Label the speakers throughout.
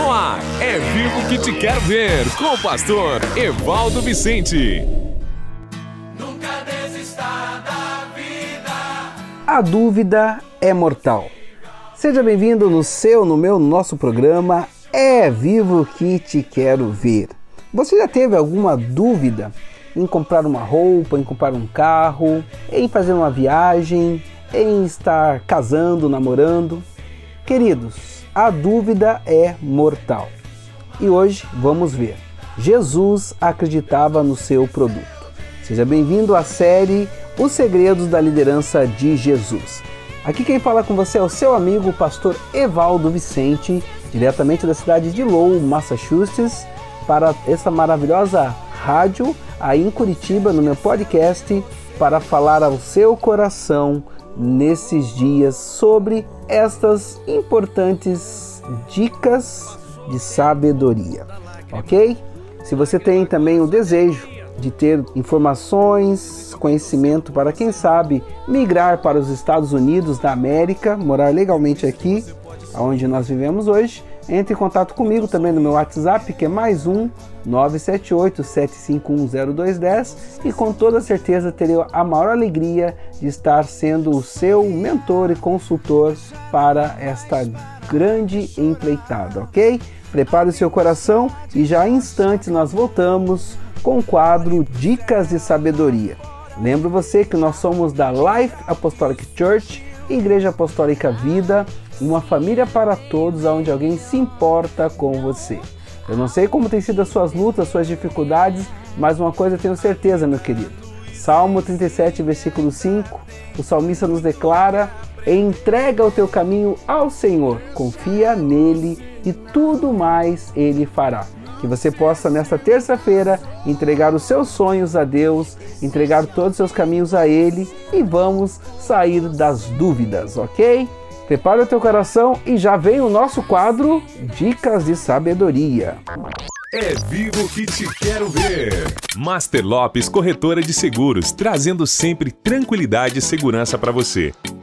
Speaker 1: No ar, é vivo que te quero ver, com o pastor Evaldo Vicente.
Speaker 2: Nunca desista da vida.
Speaker 3: A dúvida é mortal. Seja bem-vindo no seu, no meu, no nosso programa É Vivo que te quero ver. Você já teve alguma dúvida em comprar uma roupa, em comprar um carro, em fazer uma viagem, em estar casando, namorando? Queridos, a dúvida é mortal. E hoje vamos ver. Jesus acreditava no seu produto. Seja bem-vindo à série Os Segredos da Liderança de Jesus. Aqui quem fala com você é o seu amigo, o pastor Evaldo Vicente, diretamente da cidade de Lowell, Massachusetts, para essa maravilhosa rádio aí em Curitiba, no meu podcast, para falar ao seu coração nesses dias sobre estas importantes dicas de sabedoria, ok? Se você tem também o desejo de ter informações, conhecimento para quem sabe migrar para os Estados Unidos da América, morar legalmente aqui, onde nós vivemos hoje, entre em contato comigo também no meu WhatsApp, que é mais um 978-7510210 e com toda certeza terei a maior alegria de estar sendo o seu mentor e consultor para esta grande empreitada, ok? Prepare o seu coração e já em instantes nós voltamos com o quadro Dicas de Sabedoria. Lembro você que nós somos da Life Apostolic Church, Igreja Apostólica Vida, uma família para todos, onde alguém se importa com você. Eu não sei como têm sido as suas lutas, suas dificuldades, mas uma coisa tenho certeza, meu querido. Salmo 37, versículo 5, o salmista nos declara: Entrega o teu caminho ao Senhor, confia nele e tudo mais ele fará. Que você possa, nesta terça-feira, entregar os seus sonhos a Deus, entregar todos os seus caminhos a Ele e vamos sair das dúvidas, ok? Prepara o teu coração e já vem o nosso quadro Dicas de Sabedoria.
Speaker 1: É vivo que te quero ver. Master Lopes Corretora de Seguros, trazendo sempre tranquilidade e segurança para você.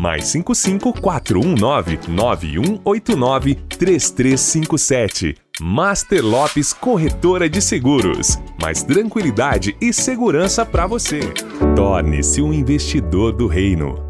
Speaker 1: Mais 55 419 9189 3357. Master Lopes Corretora de Seguros. Mais tranquilidade e segurança para você. Torne-se um investidor do reino.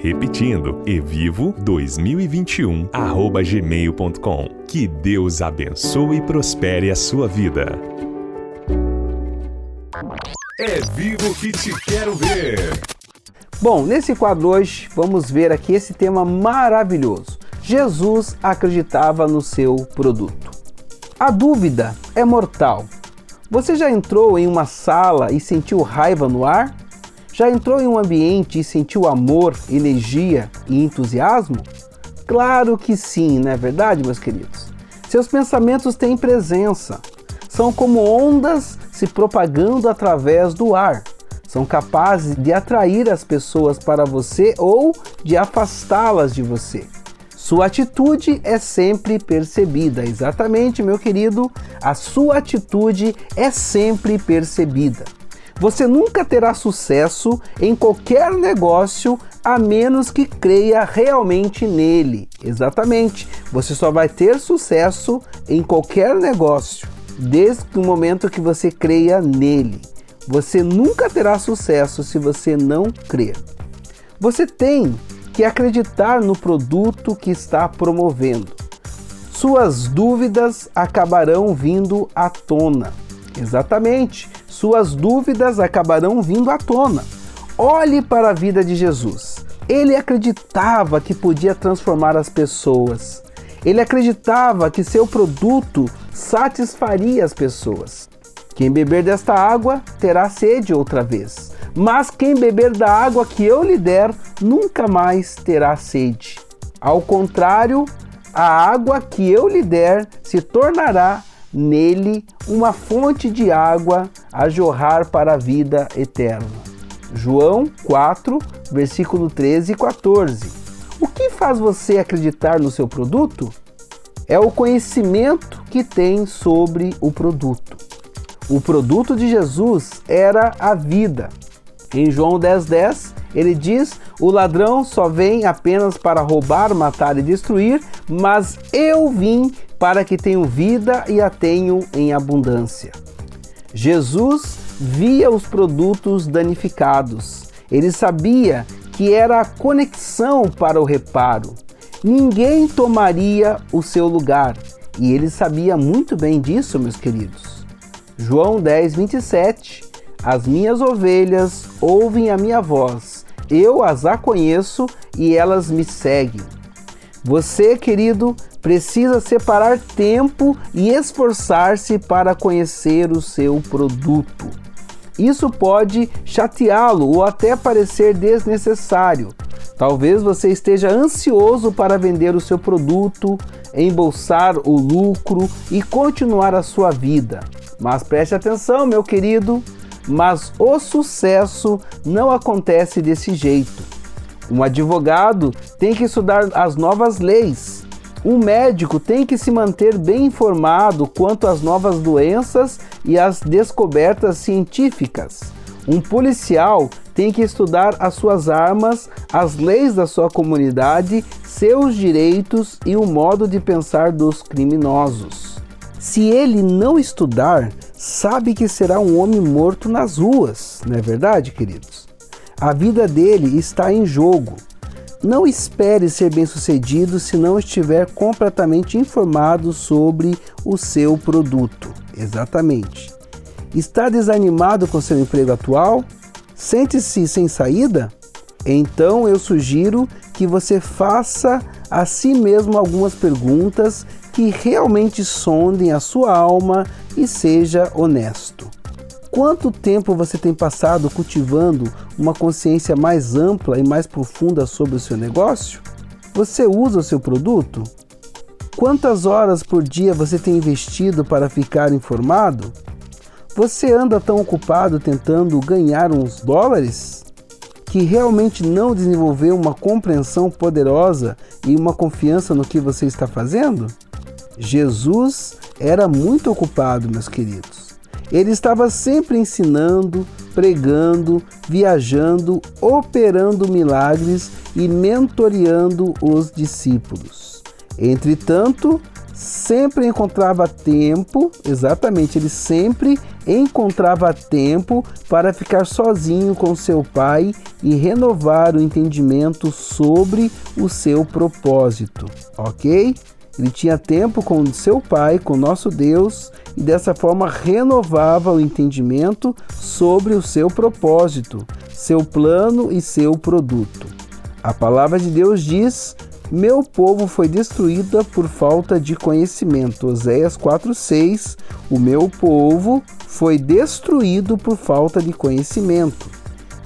Speaker 1: Repetindo, evivo2021@gmail.com. Que Deus abençoe e prospere a sua vida. É vivo que te quero ver.
Speaker 3: Bom, nesse quadro hoje vamos ver aqui esse tema maravilhoso. Jesus acreditava no seu produto. A dúvida é mortal. Você já entrou em uma sala e sentiu raiva no ar? Já entrou em um ambiente e sentiu amor, energia e entusiasmo? Claro que sim, não é verdade, meus queridos? Seus pensamentos têm presença. São como ondas se propagando através do ar. São capazes de atrair as pessoas para você ou de afastá-las de você. Sua atitude é sempre percebida. Exatamente, meu querido, a sua atitude é sempre percebida. Você nunca terá sucesso em qualquer negócio a menos que creia realmente nele. Exatamente. Você só vai ter sucesso em qualquer negócio desde o momento que você creia nele. Você nunca terá sucesso se você não crer. Você tem que acreditar no produto que está promovendo. Suas dúvidas acabarão vindo à tona. Exatamente suas dúvidas acabarão vindo à tona. Olhe para a vida de Jesus. Ele acreditava que podia transformar as pessoas. Ele acreditava que seu produto satisfaria as pessoas. Quem beber desta água terá sede outra vez, mas quem beber da água que eu lhe der nunca mais terá sede. Ao contrário, a água que eu lhe der se tornará nele uma fonte de água a jorrar para a vida eterna. João 4, versículo 13 e 14. O que faz você acreditar no seu produto? É o conhecimento que tem sobre o produto. O produto de Jesus era a vida. Em João 10,10, 10, ele diz: O ladrão só vem apenas para roubar, matar e destruir, mas eu vim para que tenham vida e a tenham em abundância. Jesus via os produtos danificados. Ele sabia que era a conexão para o reparo. Ninguém tomaria o seu lugar. E ele sabia muito bem disso, meus queridos. João 10, 27. As minhas ovelhas ouvem a minha voz, eu as a conheço e elas me seguem. Você, querido, precisa separar tempo e esforçar-se para conhecer o seu produto. Isso pode chateá-lo ou até parecer desnecessário. Talvez você esteja ansioso para vender o seu produto, embolsar o lucro e continuar a sua vida. Mas preste atenção, meu querido, mas o sucesso não acontece desse jeito. Um advogado tem que estudar as novas leis. Um médico tem que se manter bem informado quanto às novas doenças e às descobertas científicas. Um policial tem que estudar as suas armas, as leis da sua comunidade, seus direitos e o modo de pensar dos criminosos. Se ele não estudar, sabe que será um homem morto nas ruas, não é verdade, queridos? A vida dele está em jogo. Não espere ser bem-sucedido se não estiver completamente informado sobre o seu produto. Exatamente. Está desanimado com seu emprego atual? Sente-se sem saída? Então eu sugiro que você faça a si mesmo algumas perguntas que realmente sondem a sua alma e seja honesto. Quanto tempo você tem passado cultivando uma consciência mais ampla e mais profunda sobre o seu negócio? Você usa o seu produto? Quantas horas por dia você tem investido para ficar informado? Você anda tão ocupado tentando ganhar uns dólares que realmente não desenvolveu uma compreensão poderosa e uma confiança no que você está fazendo? Jesus era muito ocupado, meus queridos. Ele estava sempre ensinando, pregando, viajando, operando milagres e mentoreando os discípulos. Entretanto, sempre encontrava tempo, exatamente, ele sempre encontrava tempo para ficar sozinho com seu pai e renovar o entendimento sobre o seu propósito, ok? Ele tinha tempo com seu Pai, com nosso Deus, e dessa forma renovava o entendimento sobre o seu propósito, seu plano e seu produto. A palavra de Deus diz: Meu povo foi destruída por falta de conhecimento. Oséias 4:6 O meu povo foi destruído por falta de conhecimento.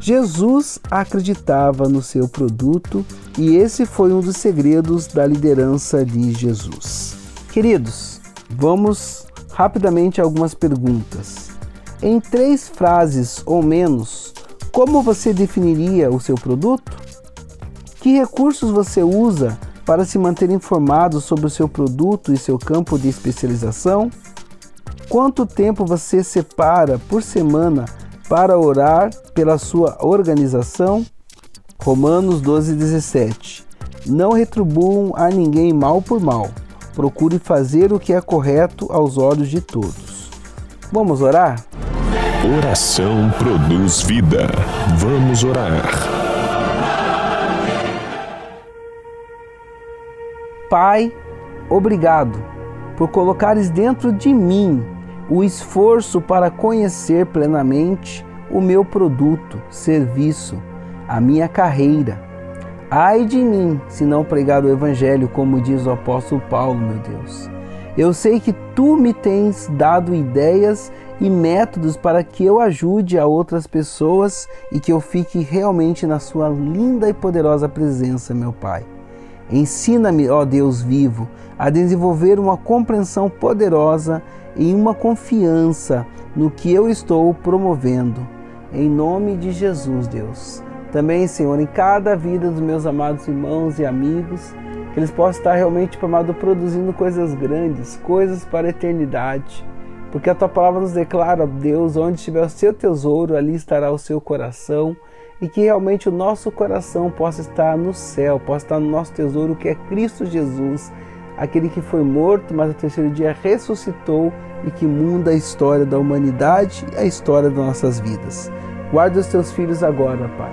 Speaker 3: Jesus acreditava no seu produto e esse foi um dos segredos da liderança de Jesus. Queridos, vamos rapidamente a algumas perguntas. Em três frases ou menos, como você definiria o seu produto? Que recursos você usa para se manter informado sobre o seu produto e seu campo de especialização? Quanto tempo você separa por semana para orar pela sua organização? Romanos 12, 17. Não retribuam a ninguém mal por mal. Procure fazer o que é correto aos olhos de todos. Vamos orar?
Speaker 1: Oração produz vida. Vamos orar.
Speaker 3: Pai, obrigado por colocares dentro de mim o esforço para conhecer plenamente o meu produto, serviço, a minha carreira. Ai de mim se não pregar o Evangelho, como diz o apóstolo Paulo, meu Deus. Eu sei que tu me tens dado ideias e métodos para que eu ajude a outras pessoas e que eu fique realmente na sua linda e poderosa presença, meu Pai. Ensina-me, ó Deus vivo, a desenvolver uma compreensão poderosa e uma confiança no que eu estou promovendo. Em nome de Jesus, Deus. Também, Senhor, em cada vida dos meus amados irmãos e amigos, que eles possam estar realmente, amado, produzindo coisas grandes, coisas para a eternidade. Porque a tua palavra nos declara, Deus, onde estiver o seu tesouro, ali estará o seu coração. E que realmente o nosso coração possa estar no céu, possa estar no nosso tesouro, que é Cristo Jesus, aquele que foi morto, mas no terceiro dia ressuscitou e que muda a história da humanidade e a história das nossas vidas. Guarda os teus filhos agora, Pai.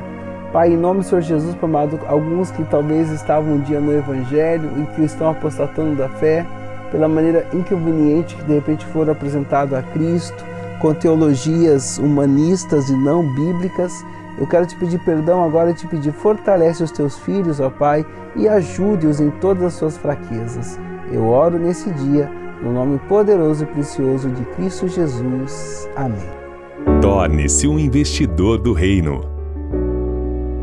Speaker 3: Pai, em nome do Senhor Jesus, amado, alguns que talvez estavam um dia no Evangelho e que estão apostatando da fé, pela maneira inconveniente que de repente foram apresentados a Cristo, com teologias humanistas e não bíblicas, eu quero te pedir perdão agora e te pedir, fortalece os teus filhos, ó Pai, e ajude-os em todas as suas fraquezas. Eu oro nesse dia, no nome poderoso e precioso de Cristo Jesus. Amém.
Speaker 1: Torne-se um investidor do reino.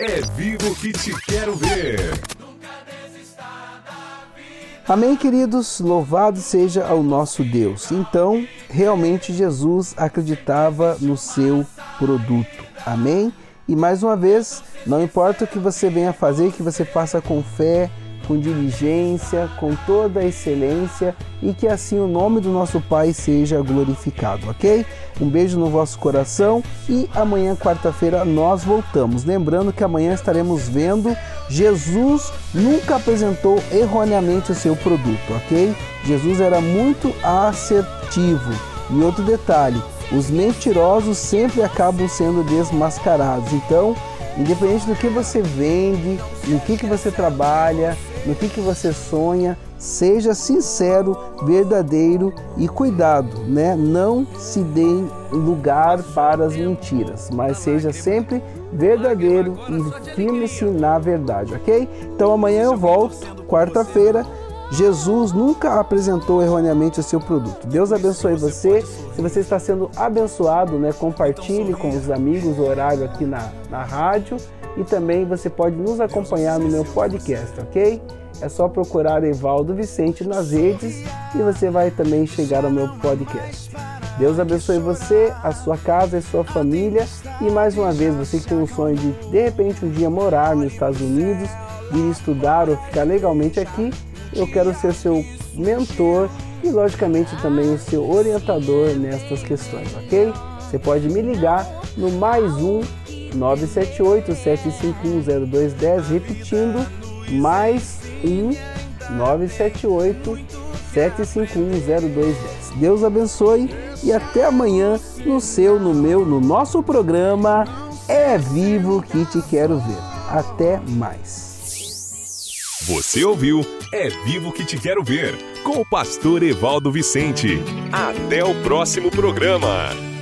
Speaker 2: É vivo que te quero ver.
Speaker 3: Amém, queridos? Louvado seja o nosso Deus. Então, realmente Jesus acreditava no seu produto. Amém? E mais uma vez, não importa o que você venha fazer, que você faça com fé, com diligência, com toda a excelência e que assim o nome do nosso Pai seja glorificado, ok? Um beijo no vosso coração e amanhã, quarta-feira, nós voltamos. Lembrando que amanhã estaremos vendo Jesus nunca apresentou erroneamente o seu produto, ok? Jesus era muito assertivo. E outro detalhe, os mentirosos sempre acabam sendo desmascarados. Então, independente do que você vende, no que, que você trabalha, no que, que você sonha, seja sincero, verdadeiro e cuidado, né? Não se dê lugar para as mentiras, mas seja sempre verdadeiro e firme-se na verdade, ok? Então amanhã eu volto, quarta-feira. Jesus nunca apresentou erroneamente o seu produto. Deus abençoe você. Se você está sendo abençoado, né, compartilhe com os amigos o horário aqui na, na rádio e também você pode nos acompanhar no meu podcast, ok? É só procurar Evaldo Vicente nas redes e você vai também chegar ao meu podcast. Deus abençoe você, a sua casa e sua família. E mais uma vez, você que tem um sonho de de repente um dia morar nos Estados Unidos, ir estudar ou ficar legalmente aqui, eu quero ser seu mentor e logicamente também o seu orientador nestas questões, ok? Você pode me ligar no mais um 978 751 0210, repetindo, mais um 978 751 0210. Deus abençoe e até amanhã no seu, no meu, no nosso programa É Vivo que te quero ver. Até mais.
Speaker 1: Você ouviu É Vivo que te quero ver com o pastor Evaldo Vicente. Até o próximo programa.